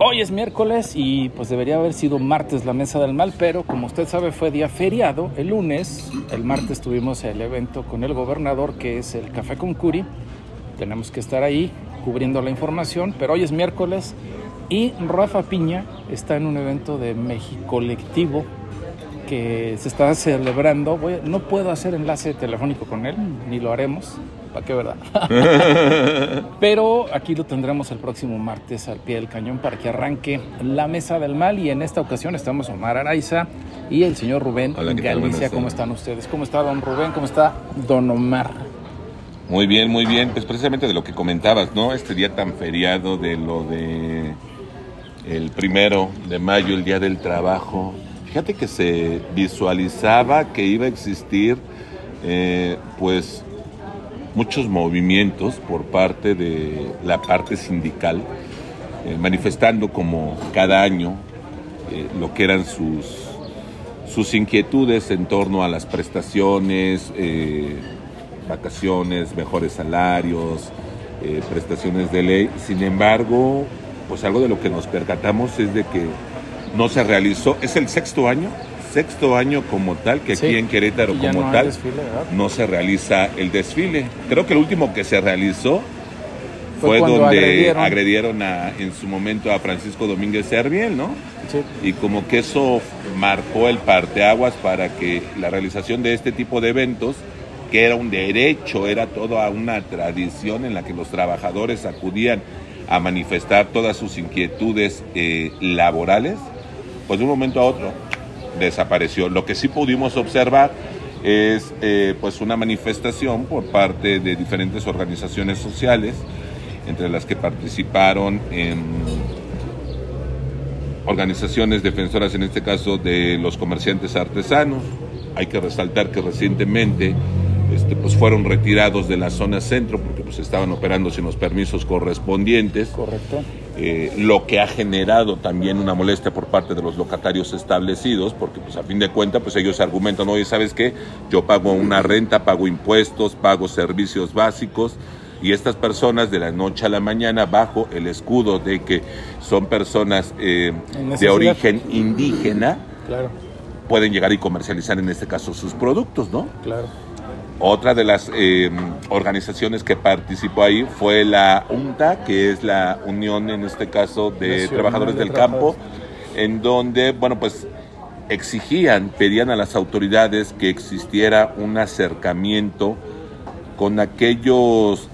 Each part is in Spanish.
Hoy es miércoles y pues debería haber sido martes la mesa del mal, pero como usted sabe fue día feriado, el lunes, el martes tuvimos el evento con el gobernador que es el Café con Curi, tenemos que estar ahí cubriendo la información, pero hoy es miércoles y Rafa Piña está en un evento de México Colectivo que se está celebrando. No puedo hacer enlace telefónico con él, ni lo haremos, ¿para qué verdad? Pero aquí lo tendremos el próximo martes al pie del cañón para que arranque la mesa del mal. Y en esta ocasión estamos Omar Araiza y el señor Rubén Hola. Galicia. ¿Cómo están ustedes? ¿Cómo está don Rubén? ¿Cómo está don Omar? Muy bien, muy bien. Pues precisamente de lo que comentabas, ¿no? Este día tan feriado de lo de el primero de mayo, el día del trabajo. Fíjate que se visualizaba que iba a existir, eh, pues, muchos movimientos por parte de la parte sindical, eh, manifestando como cada año eh, lo que eran sus, sus inquietudes en torno a las prestaciones, eh, vacaciones, mejores salarios, prestaciones de ley. Sin embargo, pues algo de lo que nos percatamos es de que no se realizó, es el sexto año, sexto año como tal, que Sí. aquí en Querétaro como no tal no se realiza el desfile. Creo que el último que se realizó Fue donde agredieron. agredieron, a, en su momento a Francisco Domínguez Serviel, ¿no? Sí. y como que eso marcó el parteaguas para que la realización de este tipo de eventos, que era un derecho, era toda una tradición en la que los trabajadores acudían a manifestar todas sus inquietudes eh, laborales, pues de un momento a otro desapareció. Lo que sí pudimos observar es eh, pues una manifestación por parte de diferentes organizaciones sociales, entre las que participaron en organizaciones defensoras, en este caso de los comerciantes artesanos. Hay que resaltar que recientemente este, pues fueron retirados de la zona centro porque pues estaban operando sin los permisos correspondientes, Correcto. Eh, lo que ha generado también una molestia por parte de los locatarios establecidos, porque pues a fin de cuentas pues ellos argumentan, oye, ¿sabes qué? Yo pago una renta, pago impuestos, pago servicios básicos, y estas personas de la noche a la mañana bajo el escudo de que son personas eh, de origen indígena Claro, pueden llegar y comercializar en este caso sus productos, ¿no? claro. Otra de las eh, organizaciones que participó ahí fue la UNTA, que es la Unión en este caso de Nacional Trabajadores de del Campo, en donde, bueno, pues exigían, pedían a las autoridades que existiera un acercamiento con aquellos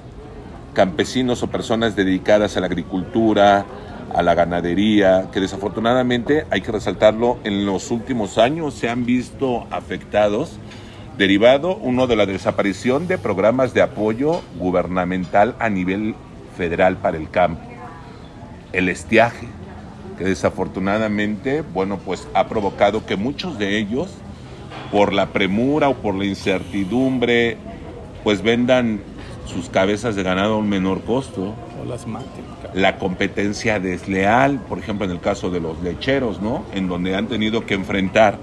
campesinos o personas dedicadas a la agricultura, a la ganadería, que desafortunadamente, hay que resaltarlo, en los últimos años se han visto afectados, derivado uno de la desaparición de programas de apoyo gubernamental a nivel federal para el campo. El estiaje, que desafortunadamente, bueno, pues ha provocado que muchos de ellos, por la premura o por la incertidumbre, pues vendan sus cabezas de ganado a un menor costo. O las maten. La competencia desleal, por ejemplo, en el caso de los lecheros, ¿no? En donde han tenido que enfrentar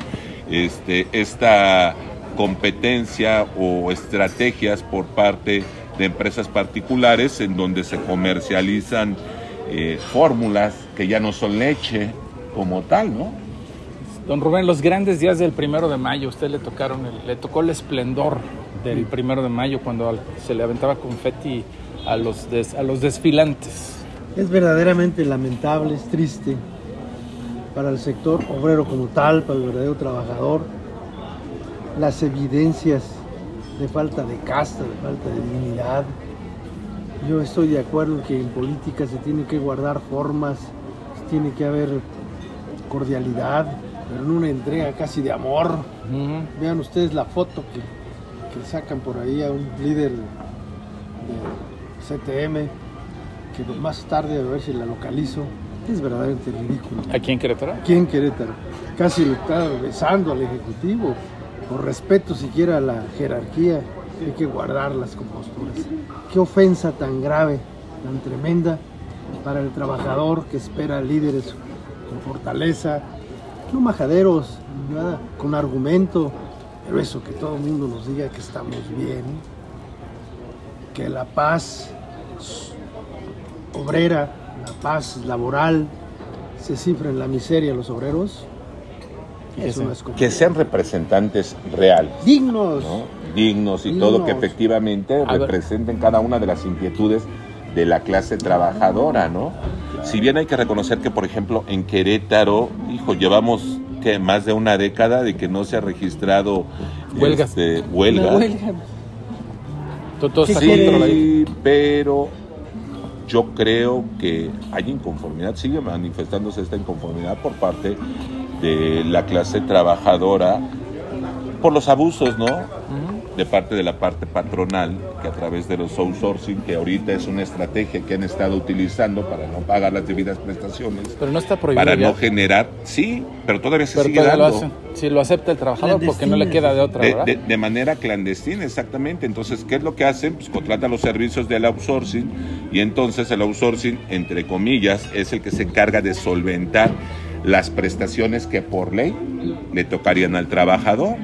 este, esta competencia o estrategias por parte de empresas particulares en donde se comercializan eh, fórmulas que ya no son leche como tal, ¿no? Don Rubén, los grandes días del primero de mayo, usted le tocaron, el- le tocó el esplendor del primero de mayo cuando se le aventaba confeti a los, des- a los desfilantes. Es verdaderamente lamentable, es triste para el sector obrero como tal, para el verdadero trabajador, las evidencias de falta de casta, de falta de dignidad. Yo estoy de acuerdo en que en política se tienen que guardar formas, tiene que haber cordialidad, pero en una entrega casi de amor. Vean ustedes la foto que, que sacan por ahí a un líder de CTM, que más tarde a ver si la localizo, es verdaderamente ridículo. Aquí en Querétaro. Aquí en Querétaro, casi lo está besando al Ejecutivo, por respeto siquiera a la jerarquía, hay que guardar las composturas. Qué ofensa tan grave, tan tremenda para el trabajador que espera líderes con fortaleza, no majaderos, nada, con argumento, pero eso que todo el mundo nos diga que estamos bien, que la paz obrera, la paz laboral, se cifra en la miseria los obreros, Que eso es sean representantes reales. dignos. ¿no? dignos y Dignos. todo que efectivamente A ver. representen cada una de las inquietudes de la clase trabajadora, ¿no? Si bien hay que reconocer que, por ejemplo, en Querétaro, hijo, llevamos que más de una década de que no se ha registrado Huelgas. este, huelga. Huelga. Sí, pero yo creo que hay inconformidad, sigue manifestándose esta inconformidad por parte de la clase trabajadora por los abusos, ¿no? De parte de la parte patronal, que a través de los outsourcing, que ahorita es una estrategia que han estado utilizando para no pagar las debidas prestaciones, Pero no está prohibido. para ya. no generar, sí, pero todavía se Pero sigue todavía lo. Si lo acepta el trabajador, porque no le queda de otra, De, ¿verdad? de- de manera clandestina, exactamente. Entonces, ¿qué es lo que hacen? Pues contratan los servicios del outsourcing y entonces el outsourcing, entre comillas, es el que se encarga de solventar las prestaciones que por ley le tocarían al trabajador.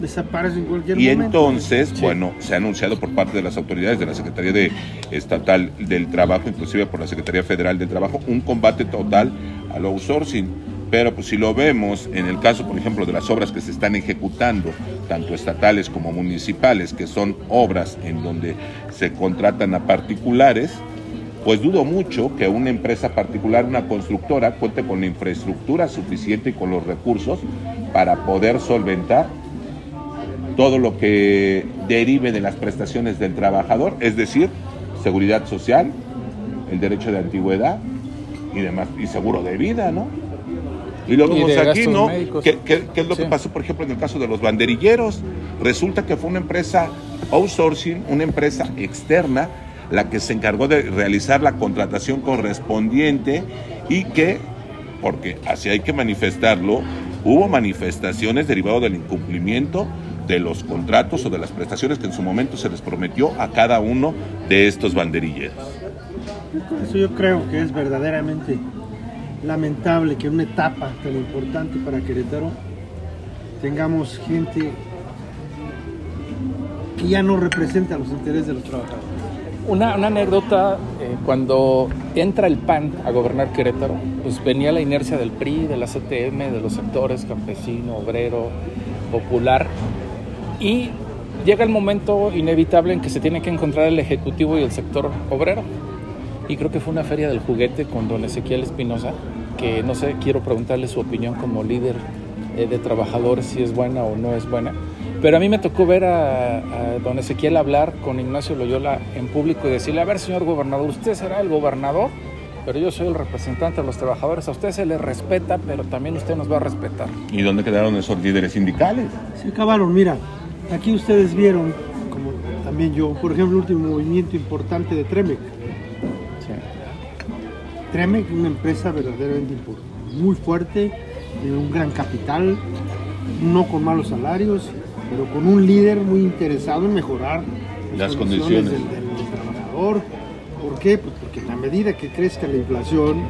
Desaparece en cualquier Y momento. entonces, Sí. bueno, se ha anunciado por parte de las autoridades de la Secretaría de Estatal del Trabajo, inclusive por la Secretaría Federal del Trabajo, un combate total al outsourcing. Pero pues si lo vemos en el caso, por ejemplo, de las obras que se están ejecutando, tanto estatales como municipales, que son obras en donde se contratan a particulares, pues dudo mucho que una empresa particular, una constructora, cuente con la infraestructura suficiente y con los recursos para poder solventar todo lo que derive de las prestaciones del trabajador, es decir, seguridad social, el derecho de antigüedad y demás, y seguro de vida, ¿no? Y lo vemos aquí, ¿no? ¿Qué, qué- qué es lo Sí. que pasó, por ejemplo, en el caso de los banderilleros? Resulta que fue una empresa outsourcing, una empresa externa, la que se encargó de realizar la contratación correspondiente y que, porque así hay que manifestarlo, hubo manifestaciones derivadas del incumplimiento de los contratos o de las prestaciones que en su momento se les prometió a cada uno de estos banderilleros. Eso yo creo que es verdaderamente lamentable que una etapa tan importante para Querétaro tengamos gente que ya no representa los intereses de los trabajadores. Una, una anécdota, eh, cuando entra el PAN a gobernar Querétaro, pues venía la inercia del PRI, de la CTM, de los sectores campesino, obrero, popular, y llega el momento inevitable en que se tiene que encontrar el Ejecutivo y el sector obrero. Y creo que fue una feria del juguete con don Ezequiel Espinosa, que no sé, quiero preguntarle su opinión como líder eh, de trabajadores, si es buena o no es buena. Pero a mí me tocó ver a, a don Ezequiel hablar con Ignacio Loyola en público y decirle, a ver, señor gobernador, usted será el gobernador, pero yo soy el representante de los trabajadores, a usted se le respeta, pero también usted nos va a respetar. ¿Y dónde quedaron esos líderes sindicales? Se acabaron, mira, aquí ustedes vieron, como también yo, por ejemplo, el último movimiento importante de Tremec. Sí. Tremec, una empresa verdaderamente muy fuerte, de un gran capital, no con malos salarios, pero con un líder muy interesado en mejorar Las condiciones. Del, del- del trabajador. ¿Por qué? Pues porque en la medida que crezca la inflación,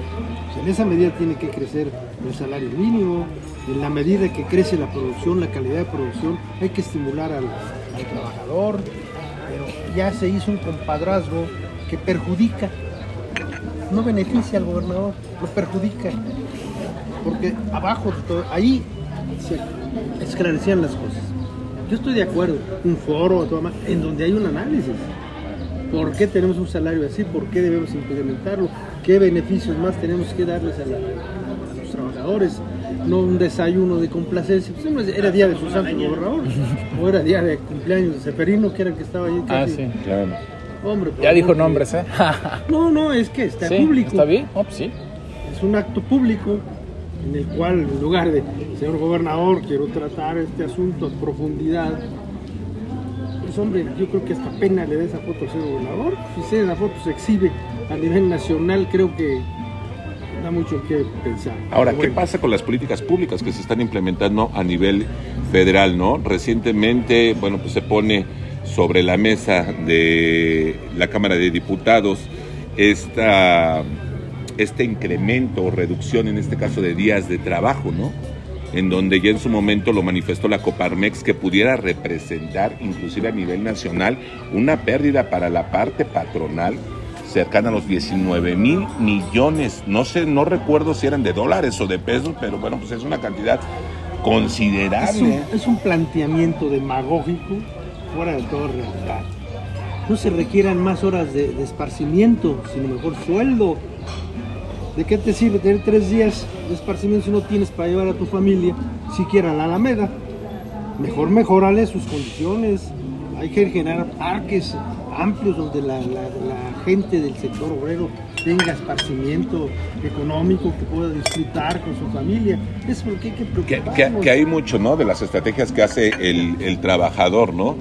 pues en esa medida tiene que crecer el salario mínimo, en la medida que crece la producción, la calidad de producción, hay que estimular al, al trabajador, pero ya se hizo un compadrazgo que perjudica no beneficia al gobernador, lo perjudica. Porque abajo de todo, ahí se esclarecían las cosas. Yo estoy de acuerdo, un foro todo más, en donde hay un análisis. ¿Por qué tenemos un salario así? ¿Por qué debemos implementarlo? ¿Qué beneficios más tenemos que darles a, la- a los trabajadores? No un desayuno de complacencia. Pues, no, era día de su santo gobernador. o era día de cumpleaños de Seferino, que era el que estaba ahí. Ah, sí. Claro. Hombre, por Ya dijo que- nombres, ¿eh? No, no, es que está sí, público. ¿Está bien? Oh, pues sí. Es un acto público en el cual, en lugar de, señor gobernador, quiero tratar este asunto a profundidad, pues hombre, yo creo que hasta pena le da esa foto al señor gobernador. Si se- esa foto se exhibe a nivel nacional, creo que da mucho que pensar. Ahora, Pero ¿qué bueno, pasa con las políticas públicas que se están implementando a nivel federal, no? Recientemente, bueno, pues se pone sobre la mesa de la Cámara de Diputados esta, este incremento o reducción, en este caso, de días de trabajo, ¿no? En donde ya en su momento lo manifestó la Coparmex que pudiera representar, inclusive a nivel nacional, una pérdida para la parte patronal cercana a los 19 mil millones. No sé, no recuerdo si eran de dólares o de pesos, pero bueno, pues es una cantidad considerable. Es un, planteamiento demagógico fuera de toda realidad. No se requieran más horas de, de esparcimiento, sino mejor sueldo. ¿De qué te sirve tener tres días de esparcimiento si no tienes para llevar a tu familia siquiera a la Alameda? Mejor mejorale sus condiciones. Hay que generar parques amplios donde la, gente del sector obrero tenga esparcimiento económico, que pueda disfrutar con su familia. Es lo que hay que preocuparnos. Que, hay mucho, ¿no? De las estrategias que hace el, trabajador, ¿no?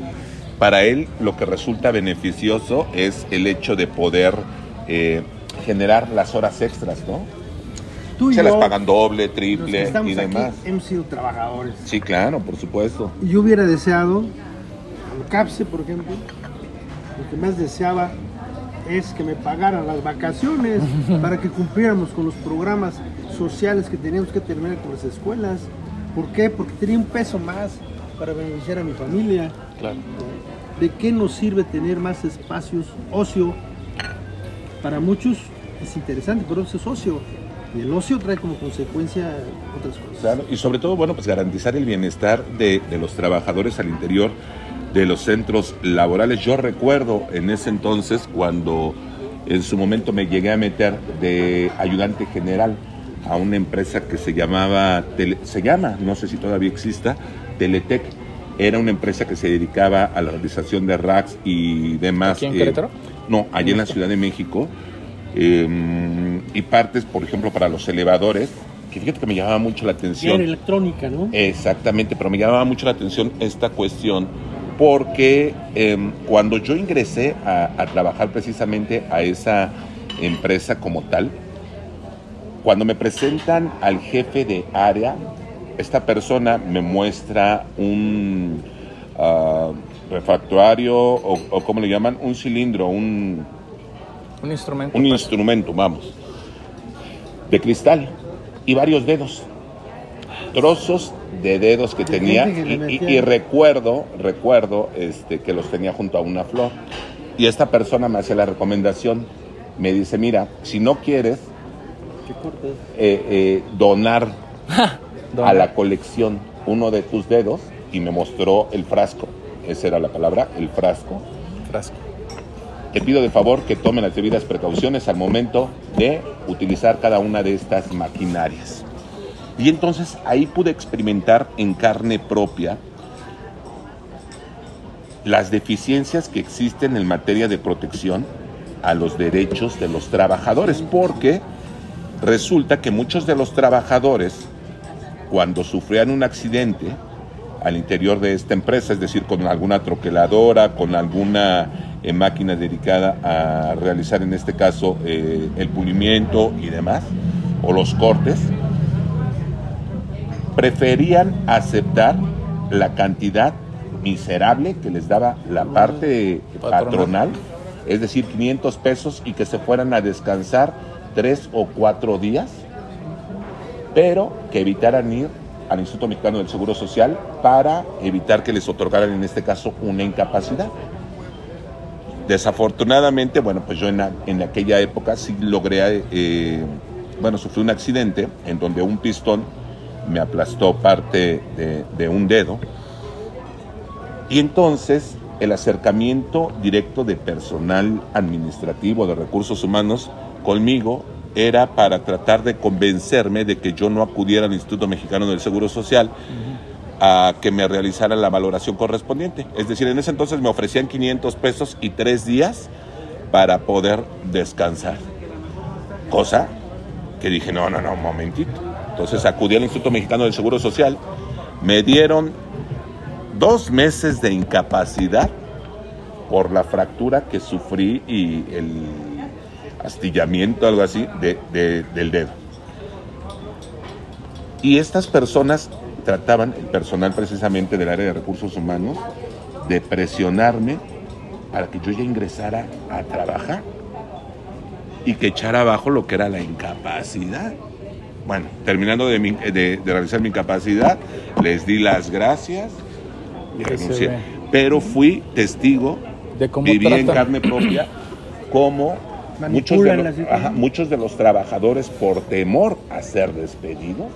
Para él lo que resulta beneficioso es el hecho de poder eh, generar las horas extras, ¿no? Se las pagan doble, triple y demás. hemos sido trabajadores. Sí, claro, por supuesto. Yo hubiera deseado, al CAPSE, por ejemplo, lo que más deseaba es que me pagaran las vacaciones para que cumpliéramos con los programas sociales que teníamos que terminar con las escuelas. ¿Por qué? Porque tenía un peso más para beneficiar a mi familia. Claro. ¿De qué nos sirve tener más espacios ocio? Para muchos es interesante, pero eso es ocio y el ocio trae como consecuencia otras cosas. Claro, y sobre todo, bueno, pues garantizar el bienestar de, los trabajadores al interior de los centros laborales. Yo recuerdo en ese entonces cuando en su momento me llegué a meter de ayudante general a una empresa que se llamaba, se llama, no sé si todavía exista, Teletec. Era una empresa que se dedicaba a la realización de racks y demás. ¿Aquí en Querétaro? no, allí en la Ciudad de México Em, y partes, por ejemplo, para los elevadores, que fíjate que me llamaba mucho la atención. Era electrónica, ¿no? Exactamente, pero me llamaba mucho la atención esta cuestión porque em, cuando yo ingresé a, trabajar precisamente a esa empresa como tal, cuando me presentan al jefe de área, esta persona me muestra un uh, refractuario o, o, como le llaman, un cilindro, un un instrumento. Un pues. instrumento, vamos. De cristal y varios dedos. Trozos de dedos que tenía y, recuerdo, recuerdo este, que los tenía junto a una flor. Y esta persona me hace la recomendación, me dice, mira, si no quieres eh, eh, donar a la colección uno de tus dedos, y me mostró el frasco, esa era la palabra, el frasco. Frasco te pido de favor que tomen las debidas precauciones al momento de utilizar cada una de estas maquinarias. Y entonces ahí pude experimentar en carne propia las deficiencias que existen en materia de protección a los derechos de los trabajadores, porque resulta que muchos de los trabajadores, cuando sufrían un accidente al interior de esta empresa, es decir, con alguna troqueladora, con alguna en máquina dedicada a realizar en este caso eh, el pulimiento y demás, o los cortes, preferían aceptar la cantidad miserable que les daba la parte patronal, es decir, 500 pesos y que se fueran a descansar tres o cuatro días, pero que evitaran ir al Instituto Mexicano del Seguro Social para evitar que les otorgaran en este caso una incapacidad. Desafortunadamente, bueno, pues yo en, en aquella época sí logré, eh, bueno, sufrí un accidente en donde un pistón me aplastó parte de, de un dedo. Y entonces el acercamiento directo de personal administrativo, de recursos humanos, conmigo era para tratar de convencerme de que yo no acudiera al Instituto Mexicano del Seguro Social a que me realizara la valoración correspondiente. Es decir, en ese entonces me ofrecían 500 pesos y tres días para poder descansar. Cosa que dije, no, no, no, un momentito. Entonces acudí al Instituto Mexicano del Seguro Social, me dieron dos meses de incapacidad por la fractura que sufrí y el astillamiento, algo así, del dedo. Y estas personas trataban, el personal precisamente del área de recursos humanos, de presionarme para que yo ya ingresara a trabajar y que echara abajo lo que era la incapacidad. Bueno, terminando de, realizar mi incapacidad, les di las gracias y renuncié. Pero fui testigo, de cómo viví en carne propia cómo muchos de, los, ajá, muchos de los trabajadores por temor a ser despedidos,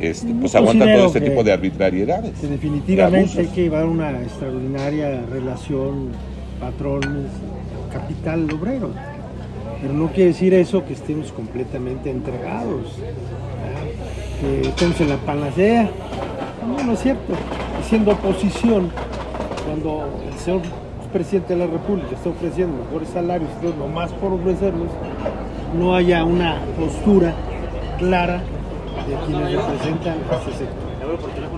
este, pues aguantan todo este que- tipo de arbitrariedades. que definitivamente hay que llevar una extraordinaria relación patrones, capital obrero. Pero no quiere decir eso que estemos completamente entregados, ¿verdad? que estemos en la panacea. No, no es cierto. Siendo oposición, cuando el señor presidente de la República está ofreciendo mejores salarios, entonces nomás por ofrecerlos, no haya una postura clara de quienes representan a este sector.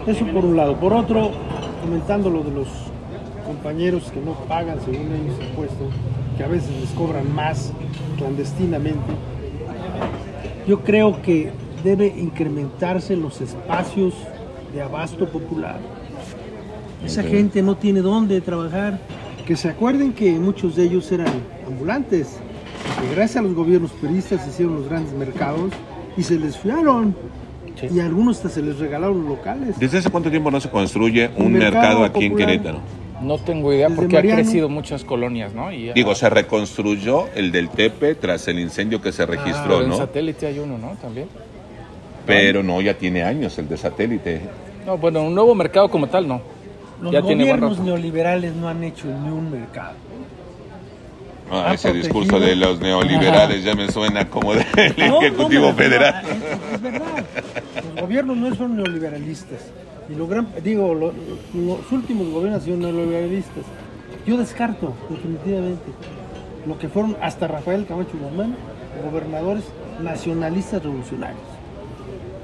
Eso por un lado. Por otro, comentando lo de los compañeros que no pagan según ellos impuestos, que a veces les cobran más clandestinamente, yo creo que debe incrementarse los espacios de abasto popular. Esa gente no tiene dónde trabajar. Que se acuerden que muchos de ellos eran ambulantes, que gracias a los gobiernos peristas hicieron los grandes mercados y se les fiaron. Sí. Y a algunos hasta se les regalaron locales. ¿Desde hace cuánto tiempo no se construye un Un mercado mercado aquí en popular. Querétaro? No tengo idea Desde porque Mariano. ha crecido muchas colonias, ¿no? Y, Digo, ah, se reconstruyó el del Tepe tras el incendio que se pero registró, en ¿no? satélite hay uno, ¿no? También. Pero no, ya tiene años el de satélite. No, bueno, un nuevo mercado como tal, no. Los ya gobiernos neoliberales no han hecho ni un mercado. Ah, ese protegido- discurso de los neoliberales ya me suena como del no, Ejecutivo Federal. Es, es verdad. Los gobiernos no son neoliberalistas. Y lo gran, digo, lo- los últimos gobiernos han sido neoliberalistas. Yo descarto, definitivamente, lo que fueron hasta Rafael Camacho Guzmán, gobernadores nacionalistas revolucionarios.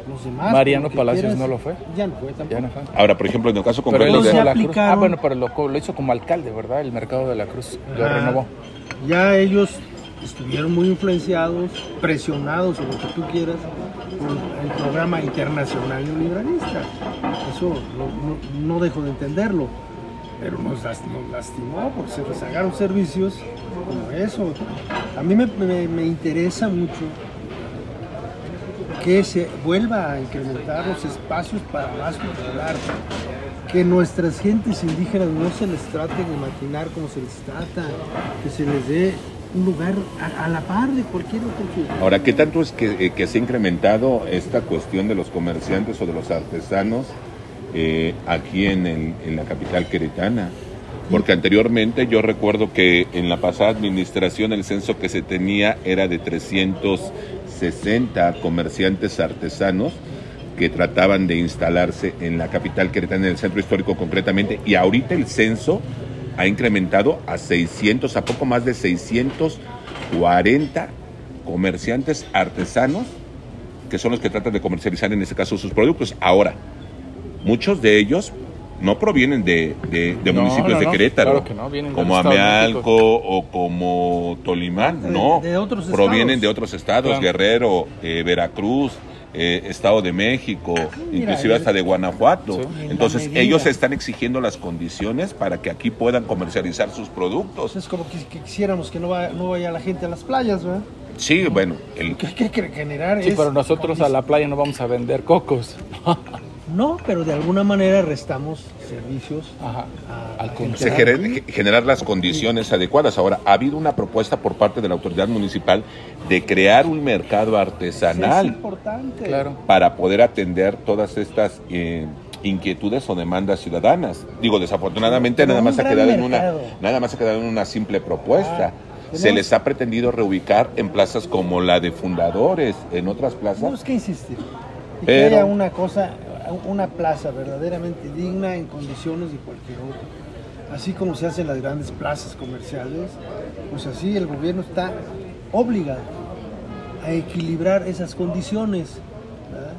Los demás. Mariano Palacios quieras, no lo fue. Ya no fue tampoco. Ya no fue. Ahora, por ejemplo, en el caso concreto de... la Cruz. Ah, bueno, pero lo, lo hizo como alcalde, ¿verdad? El mercado de la Cruz. Lo renovó. Ya ellos estuvieron muy influenciados, presionados o lo que tú quieras, por el programa internacional neoliberalista. Eso no, no- no dejo de entenderlo, pero nos, las- nos lastimó porque se rezagaron servicios como eso. A mí me, me- me interesa mucho que se vuelva a incrementar los espacios para abasto popular, que nuestras gentes indígenas no se les trate de maquinar como se les trata, que se les dé un lugar a, la par de cualquier otro. Ahora, ¿qué tanto es que, eh, que se ha incrementado esta cuestión de los comerciantes o de los artesanos eh, aquí en, en la capital queretana? Porque anteriormente yo recuerdo que en la pasada administración el censo que se tenía era de 360 comerciantes artesanos que trataban de instalarse en la capital queretana, en el centro histórico concretamente, y ahorita el censo ha incrementado a 600, a poco más de 640 comerciantes artesanos que son los que tratan de comercializar en este caso sus productos. Ahora, muchos de ellos no provienen de, de- de No, municipios no, de Querétaro, claro que no, vienen del como Amealco o como Tolimán, no, de otros provienen estados. de otros estados, Claro. Guerrero, eh, Veracruz, eh, Estado de México, Mira, inclusive el- hasta de Guanajuato. Sí. Entonces ellos están exigiendo las condiciones para que aquí puedan comercializar sus productos. Es como que, que quisiéramos que no, va- no vaya la gente a las playas, ¿verdad? Sí, bueno, el, que hay que generar Sí, es... pero nosotros a la playa no vamos a vender cocos. No, pero de alguna manera restamos servicios Ajá. a Al se gente. gener- generar las condiciones adecuadas. Ahora, ha habido una propuesta por parte de la autoridad municipal de crear un mercado Es artesanal importante. Claro. para poder atender todas estas eh, inquietudes o demandas ciudadanas. Digo, desafortunadamente Pero nada más ha quedado en una nada más ha quedado en una simple propuesta. Ah, se les ha pretendido reubicar en plazas como la de fundadores, en otras plazas. Tenemos que insistir. Y Pero- que haya una cosa, una plaza verdaderamente digna en condiciones de cualquier otra. Así como se hacen las grandes plazas comerciales, pues así el gobierno está obligado a equilibrar esas condiciones, ¿verdad?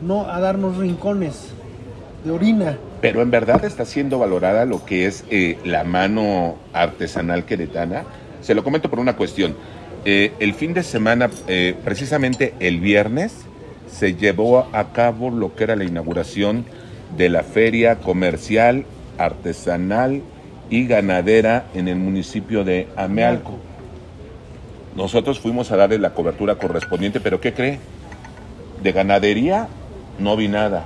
no a darnos rincones de orina. Pero en verdad está siendo valorada lo que es eh, la mano artesanal queretana. Se lo comento por una cuestión. Eh, el fin de semana, eh, precisamente el viernes, se llevó a cabo lo que era la inauguración de la feria comercial, artesanal y ganadera en el municipio de Amealco. Nosotros fuimos a darle la cobertura correspondiente, pero ¿qué cree? De ganadería no vi nada.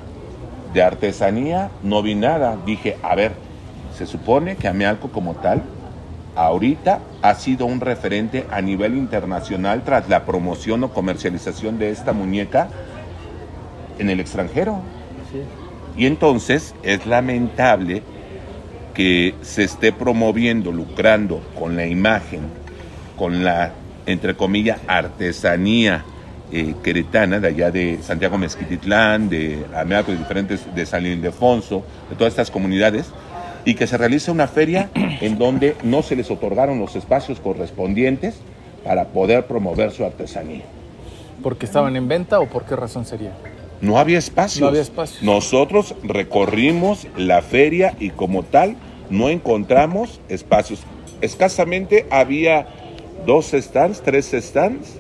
De artesanía no vi nada. Dije, a ver, se supone que Amealco como tal ahorita ha sido un referente a nivel internacional tras la promoción o comercialización de esta muñeca en el extranjero. Y entonces es lamentable que se esté promoviendo, lucrando con la imagen, con la, entre comillas, artesanía eh, queretana de allá de Santiago Mezquititlán, de Ameaco, de diferentes, de San Ildefonso, de todas estas comunidades, y que se realice una feria en donde no se les otorgaron los espacios correspondientes para poder promover su artesanía. ¿Porque estaban en venta o por qué razón sería? No había espacios. No había espacios. Nosotros recorrimos la feria y como tal no encontramos espacios. Escasamente había dos stands, tres stands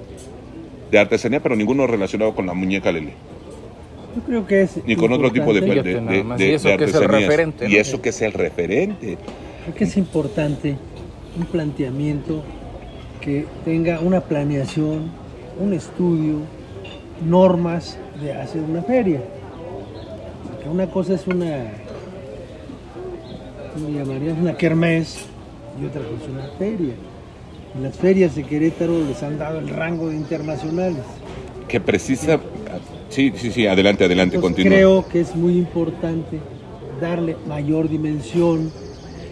de artesanía, pero ninguno relacionado con la muñeca Lele. Yo creo que es. Ni con otro tipo de, Y eso de que es el referente, Y ¿no? eso que es el referente. Creo que es importante un planteamiento que tenga una planeación, un estudio, normas de hacer una feria. Porque una cosa es una, ¿cómo llamarías? Una kermés y otra cosa es una feria. Y las ferias de Querétaro les han dado el rango de internacionales. Que precisa. Sí, sí, sí, adelante, adelante, Entonces, continúa. creo que es muy importante darle mayor dimensión,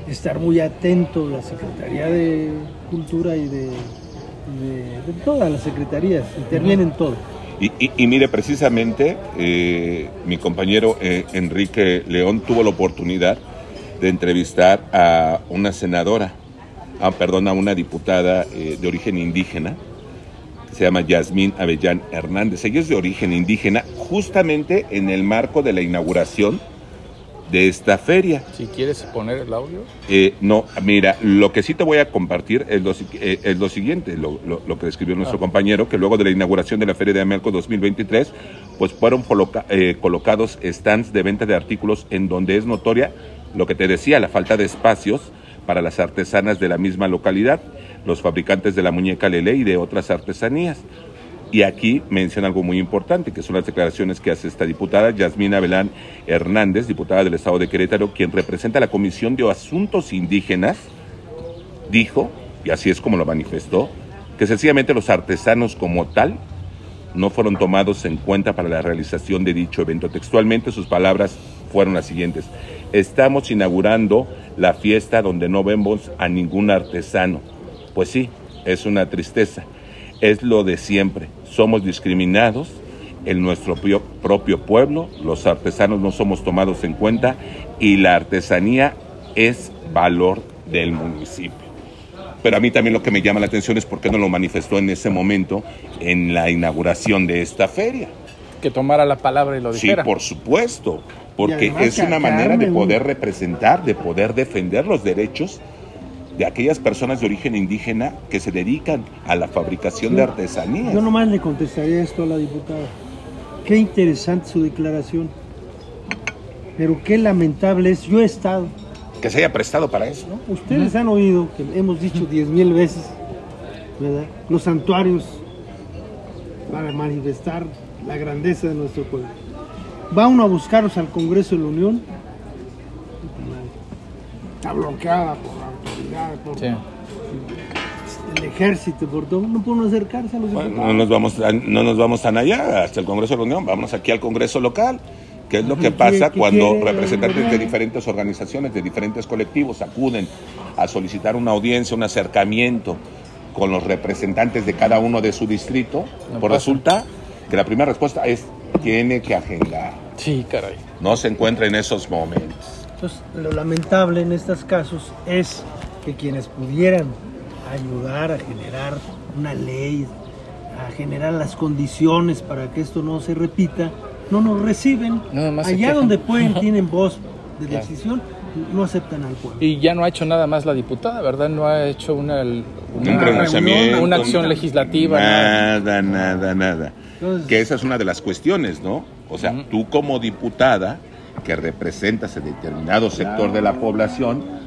estar muy atento la Secretaría de Cultura y de, de- de todas las secretarías, intervienen todo. Y, y- mire, precisamente, eh, mi compañero eh, Enrique León tuvo la oportunidad de entrevistar a una senadora, ah, perdón, a una diputada eh, de origen indígena, que se llama Yasmín Avellán Hernández. Ella es de origen indígena, justamente en el marco de la inauguración de esta feria. Si quieres poner el audio. Eh, no, mira, lo que sí te voy a compartir es lo, eh, es lo siguiente, lo, lo- lo que describió nuestro Ah. compañero, que luego de la inauguración de la Feria de Amelco 2023, pues fueron coloca- eh, colocados stands de venta de artículos en donde es notoria lo que te decía, la falta de espacios para las artesanas de la misma localidad, los fabricantes de la muñeca Lele y de otras artesanías. Y aquí menciona algo muy importante, que son las declaraciones que hace esta diputada, Yasmina Belán Hernández, diputada del Estado de Querétaro, quien representa la Comisión de Asuntos Indígenas, dijo, y así es como lo manifestó, que sencillamente los artesanos como tal no fueron tomados en cuenta para la realización de dicho evento. Textualmente sus palabras fueron las siguientes. Estamos inaugurando la fiesta donde no vemos a ningún artesano. Pues sí, es una tristeza. Es lo de siempre. Somos discriminados en nuestro pio- propio pueblo. Los artesanos no somos tomados en cuenta y la artesanía es valor del municipio. Pero a mí también lo que me llama la atención es por qué no lo manifestó en ese momento en la inauguración de esta feria. Que tomara la palabra y lo Sí, dijera. por supuesto, porque además es una manera de poder representar, de poder defender los derechos de aquellas personas de origen indígena que se dedican a la fabricación de artesanías. Yo nomás le contestaría esto a la diputada. Qué interesante su declaración, pero qué lamentable es. Yo he estado, Que se haya prestado para eso. ¿no? Ustedes han oído que hemos dicho diez mil veces, ¿verdad? Los santuarios para manifestar la grandeza de nuestro pueblo. Va uno a buscarlos al Congreso de la Unión, está bloqueada por la autoridad, por Sí. el ejército, por todo. No pueden acercarse a los Bueno, diputados. no nos vamos tan- no nos vamos tan allá hasta el Congreso de la Unión, vamos aquí al Congreso local. ¿Qué es lo que ¿Qué- pasa qué cuando representantes de diferentes organizaciones, de diferentes colectivos acuden a solicitar una audiencia, un acercamiento con los representantes de cada uno de su distrito? No Pues resulta que la primera respuesta es tiene que agendar. Sí, caray. No se encuentra en esos momentos. Entonces, lo lamentable en estos casos es que quienes pudieran ayudar a generar una ley, a generar las condiciones para que esto no se repita, no nos reciben. Nada más se Allá donde pueden, tienen voz de Claro. decisión, no aceptan al pueblo. Y ya no ha hecho nada más la diputada, ¿verdad? No ha hecho una, Un una, una acción legislativa. nada. Nada, nada, nada. Entonces- Que esa es una de las cuestiones, ¿no? O sea, tú como diputada que representas a determinado sector de la población,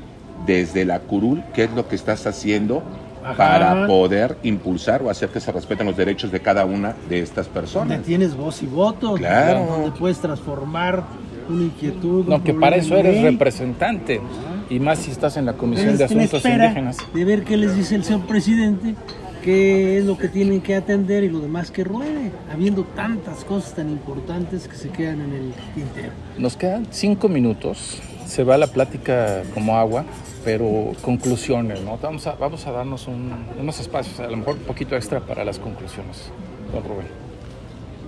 desde la curul, ¿qué es lo que estás haciendo Ajá. para poder impulsar o hacer que se respeten los derechos de cada una de estas Donde personas? tienes voz y voto, Claro. donde puedes transformar una inquietud. No, un que para eso eres representante. Y más si estás en la Comisión de Asuntos Indígenas. De ver qué les dice el señor presidente, qué es lo que tienen que atender y lo demás que ruede, habiendo tantas cosas tan importantes que se quedan en el tintero. Nos quedan cinco minutos. Se va la plática como agua, pero conclusiones, ¿no? Vamos a, vamos a darnos un- unos espacios, a lo mejor un poquito extra para las conclusiones. Don Rubén.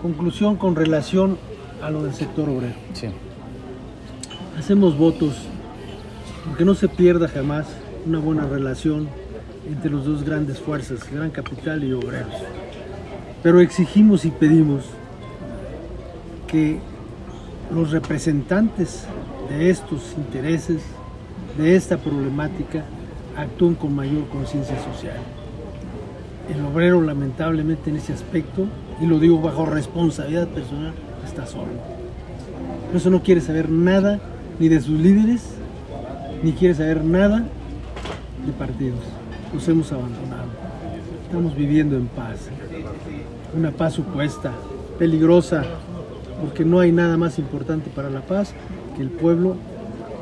Conclusión con relación a lo del sector obrero. Sí. Hacemos votos porque no se pierda jamás una buena relación entre los dos grandes fuerzas, gran capital y obreros. Pero exigimos y pedimos que los representantes de estos intereses, de esta problemática, actúen con mayor conciencia social. El obrero lamentablemente en ese aspecto, y lo digo bajo responsabilidad personal, está solo. Por eso no quiere saber nada ni de sus líderes, ni quiere saber nada de partidos. Los hemos abandonado. Estamos viviendo en paz. Una paz supuesta, peligrosa, porque no hay nada más importante para la paz que el pueblo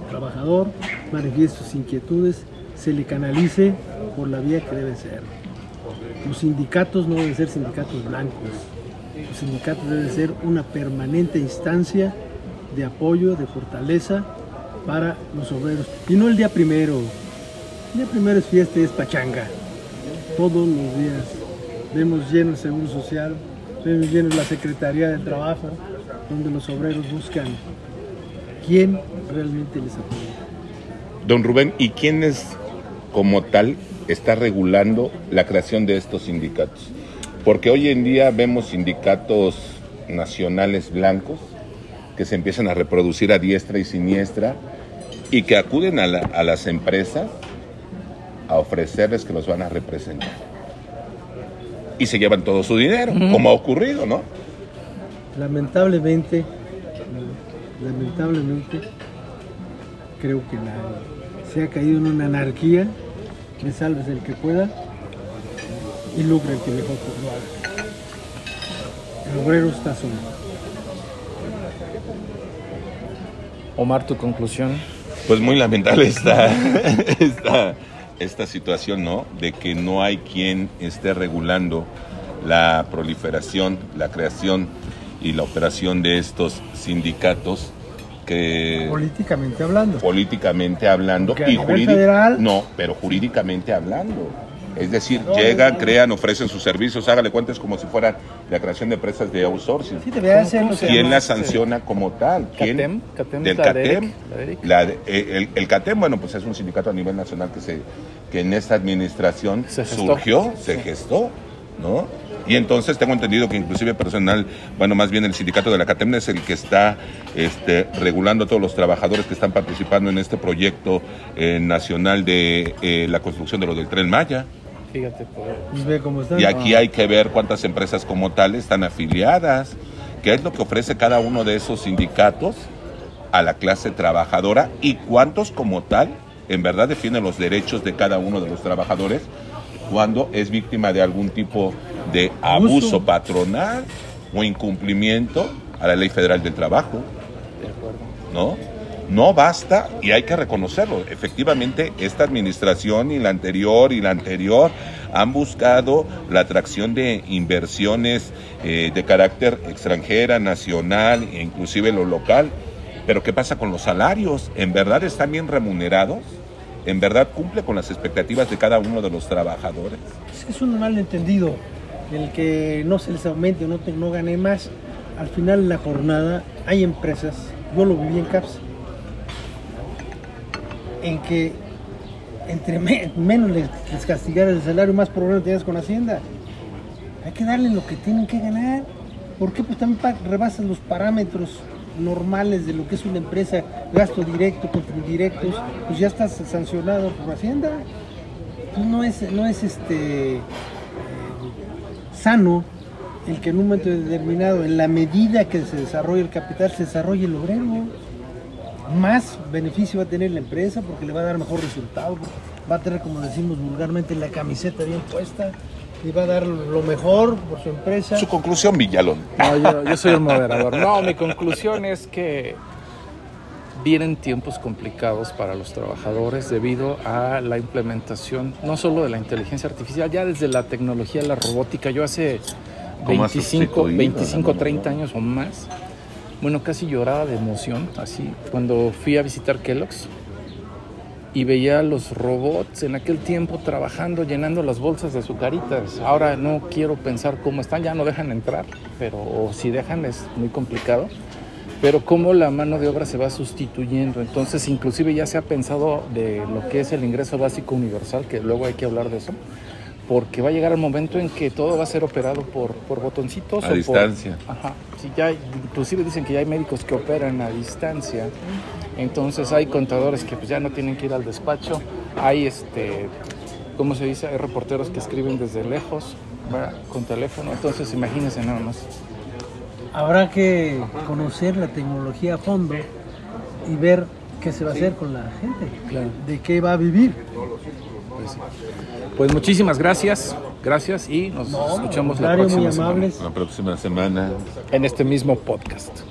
trabajador manifieste sus inquietudes, se le canalice por la vía que debe ser. Los sindicatos no deben ser sindicatos blancos. Los sindicatos deben ser una permanente instancia de apoyo, de fortaleza para los obreros. Y no el día primero. El día primero es fiesta y es pachanga. Todos los días. Vemos lleno el Seguro Social, vemos lleno la Secretaría de Trabajo, donde los obreros buscan quién realmente les apoya. Don Rubén, ¿y quién es como tal está regulando la creación de estos sindicatos? Porque hoy en día vemos sindicatos nacionales blancos que se empiezan a reproducir a diestra y siniestra y que acuden a, la- a las empresas a ofrecerles que los van a representar. Y se llevan todo su dinero, como ha ocurrido, ¿no? Lamentablemente, lamentablemente, creo que se ha caído en una anarquía, que salves el que pueda y lucra el que mejor lo haga. El obrero está solo. Omar, tu conclusión. Pues muy lamentable esta, esta situación, ¿no? De que no hay quien esté regulando la proliferación, la creación y la operación de estos sindicatos que Políticamente hablando. políticamente hablando Porque y nivel jurídic- federal- no, pero jurídicamente hablando. Es decir, No, llegan, no. crean, ofrecen sus servicios, hágale cuentas como si fuera la creación de empresas de outsourcing. Sí, debería ser ¿Cómo lo se que ¿Quién la este? sanciona como tal? ¿Quién? CATEM, CATEM Del CATEM. La eh, el, el CATEM, bueno, pues es un sindicato a nivel nacional que, se, que en esta administración Se surgió, se Sí. gestó, ¿no? Y entonces tengo entendido que inclusive personal, bueno, más bien el sindicato de la CATEM es el que está este, regulando a todos los trabajadores que están participando en este proyecto eh, nacional de eh, la construcción de lo del Tren Maya. Fíjate, Pues ve cómo están. Y aquí hay que ver cuántas empresas como tal están afiliadas, qué es lo que ofrece cada uno de esos sindicatos a la clase trabajadora y cuántos como tal en verdad defienden los derechos de cada uno de los trabajadores cuando es víctima de algún tipo de abuso, Abuso. patronal o incumplimiento a la ley federal del trabajo. de acuerdo. ¿no? No basta y hay que reconocerlo. Efectivamente, esta administración y la anterior y la anterior han buscado la atracción de inversiones eh, de carácter extranjera, nacional e inclusive lo local. Pero ¿qué pasa con los salarios? ¿En verdad están bien remunerados? ¿En verdad cumple con las expectativas de cada uno de los trabajadores? Es que es un malentendido el que no se les aumente o no, te- no gane más. Al final de la jornada hay empresas, yo lo viví en CAPS, en que entre me- menos les, les castigara el salario, más problemas tienes con Hacienda. Hay que darle lo que tienen que ganar. ¿Por qué? Pues también rebasan los parámetros normales de lo que es una empresa, gasto directo contra indirectos, pues ya estás sancionado por Hacienda. Pues no es, no es este sano el que en un momento determinado, en la medida que se desarrolla el capital, se desarrolle el obrero. Más beneficio va a tener la empresa porque le va a dar mejor resultado, va a tener, como decimos vulgarmente, la camiseta bien puesta y va a dar lo mejor por su empresa. Su conclusión, Villalón. No, yo, yo soy el moderador. No, mi conclusión es que vienen tiempos complicados para los trabajadores debido a la implementación no solo de la inteligencia artificial, ya desde la tecnología, la robótica. Yo hace ¿Cómo ha 25, sustituido, 25 no? 30 años o más, bueno, casi lloraba de emoción, así, cuando fui a visitar Kellogg's y veía a los robots en aquel tiempo trabajando, llenando las bolsas de azucaritas. Ahora no quiero pensar cómo están, ya no dejan entrar, pero o si dejan es muy complicado. Pero cómo la mano de obra se va sustituyendo. Entonces, inclusive ya se ha pensado de lo que es el ingreso básico universal, que luego hay que hablar de eso, porque va a llegar el momento en que todo va a ser operado por, por botoncitos. A o por- distancia. Ajá. Sí, ya, inclusive dicen que ya hay médicos que operan a distancia. Entonces hay contadores que pues, ya no tienen que ir al despacho. Hay, este, ¿cómo se dice? Hay reporteros que escriben desde lejos, ¿verdad? con teléfono. Entonces imagínense nada más. Habrá que conocer la tecnología a fondo y ver qué se va a hacer con la gente, Claro. de qué va a vivir. Pues, sí. Pues muchísimas gracias. Gracias y nos No, escuchamos la próxima semana. La próxima semana en este mismo podcast.